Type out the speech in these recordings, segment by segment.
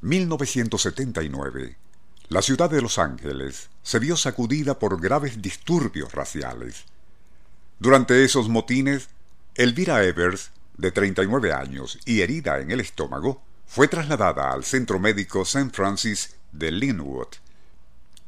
1979, la ciudad de Los Ángeles se vio sacudida por graves disturbios raciales. Durante esos motines, Elvira Evers, de 39 años y herida en el estómago, fue trasladada al centro médico St. Francis de Linwood.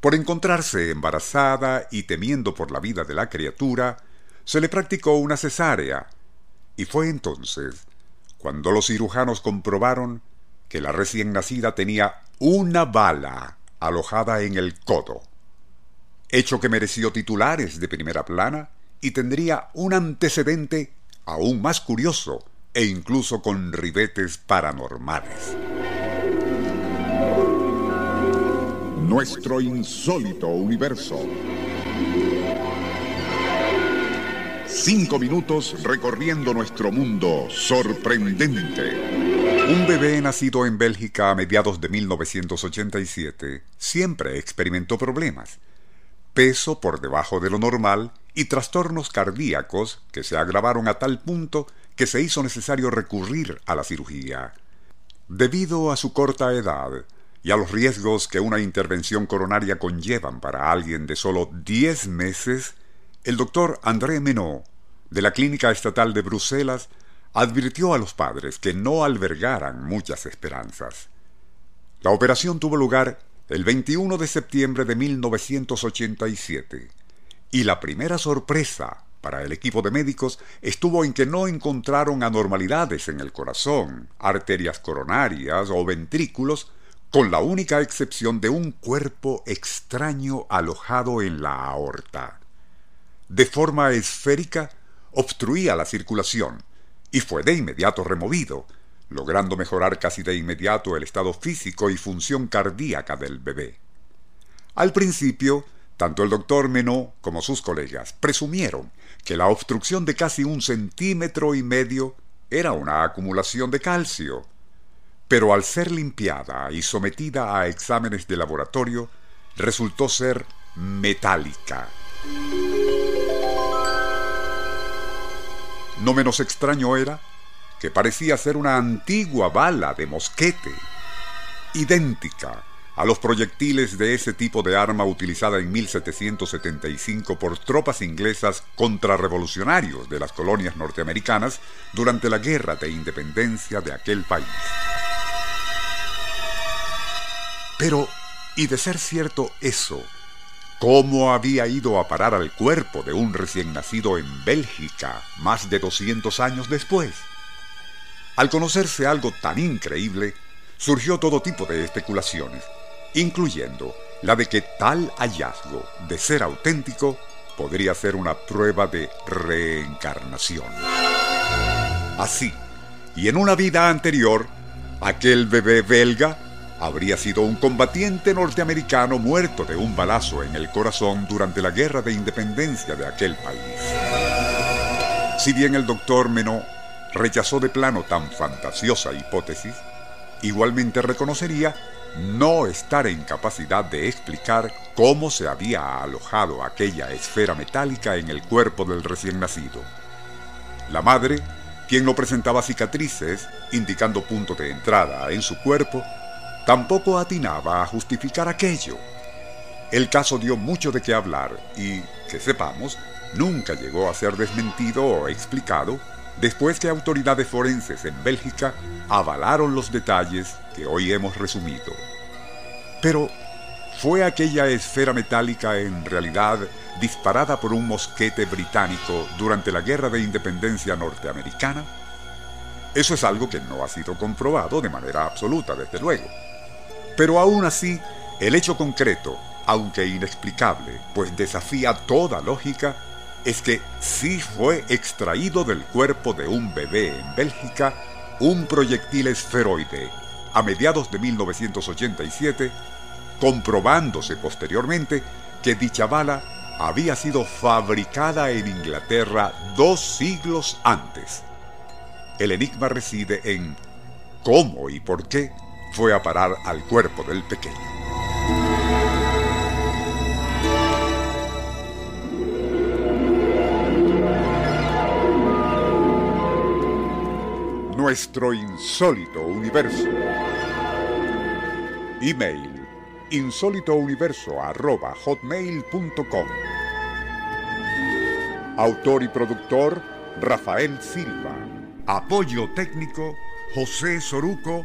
Por encontrarse embarazada y temiendo por la vida de la criatura, se le practicó una cesárea, y fue entonces cuando los cirujanos comprobaron que la recién nacida tenía una bala alojada en el codo, hecho que mereció titulares de primera plana y tendría un antecedente aún más curioso e incluso con ribetes paranormales. Nuestro insólito universo. Cinco minutos recorriendo nuestro mundo sorprendente. Un bebé nacido en Bélgica a mediados de 1987 siempre experimentó problemas. Peso por debajo de lo normal y trastornos cardíacos que se agravaron a tal punto que se hizo necesario recurrir a la cirugía. Debido a su corta edad y a los riesgos que una intervención coronaria conllevan para alguien de solo 10 meses, el doctor André Menot, de la Clínica Estatal de Bruselas, advirtió a los padres que no albergaran muchas esperanzas. La operación tuvo lugar el 21 de septiembre de 1987 y la primera sorpresa para el equipo de médicos estuvo en que no encontraron anormalidades en el corazón, arterias coronarias o ventrículos, con la única excepción de un cuerpo extraño alojado en la aorta. De forma esférica, obstruía la circulación y fue de inmediato removido, logrando mejorar casi de inmediato el estado físico y función cardíaca del bebé. Al principio, tanto el doctor Menot como sus colegas presumieron que la obstrucción de casi un centímetro y medio era una acumulación de calcio, pero al ser limpiada y sometida a exámenes de laboratorio, resultó ser metálica. No menos extraño era que parecía ser una antigua bala de mosquete, idéntica a los proyectiles de ese tipo de arma utilizada en 1775 por tropas inglesas contrarrevolucionarios de las colonias norteamericanas durante la guerra de independencia de aquel país. Pero, y de ser cierto eso, ¿cómo había ido a parar al cuerpo de un recién nacido en Bélgica más de 200 años después? Al conocerse algo tan increíble, surgió todo tipo de especulaciones incluyendo la de que tal hallazgo, de ser auténtico, podría ser una prueba de reencarnación. Así, y en una vida anterior, aquel bebé belga habría sido un combatiente norteamericano muerto de un balazo en el corazón durante la guerra de independencia de aquel país. Si bien el doctor Menot rechazó de plano tan fantasiosa hipótesis, igualmente reconocería no estar en capacidad de explicar cómo se había alojado aquella esfera metálica en el cuerpo del recién nacido. La madre, quien no presentaba cicatrices, indicando punto de entrada en su cuerpo, tampoco atinaba a justificar aquello. El caso dio mucho de qué hablar y, que sepamos, nunca llegó a ser desmentido o explicado después que autoridades forenses en Bélgica avalaron los detalles que hoy hemos resumido. Pero, ¿fue aquella esfera metálica en realidad disparada por un mosquete británico durante la Guerra de Independencia norteamericana? Eso es algo que no ha sido comprobado de manera absoluta, desde luego. Pero aún así, el hecho concreto, aunque inexplicable, pues desafía toda lógica, es que sí fue extraído del cuerpo de un bebé en Bélgica un proyectil esferoide a mediados de 1987 comprobándose posteriormente que dicha bala había sido fabricada en Inglaterra dos siglos antes. El enigma reside en cómo y por qué fue a parar al cuerpo del pequeño. Nuestro insólito universo. Email insólitouniverso.hotmail.com Autor y productor Rafael Silva. Apoyo técnico José Soruco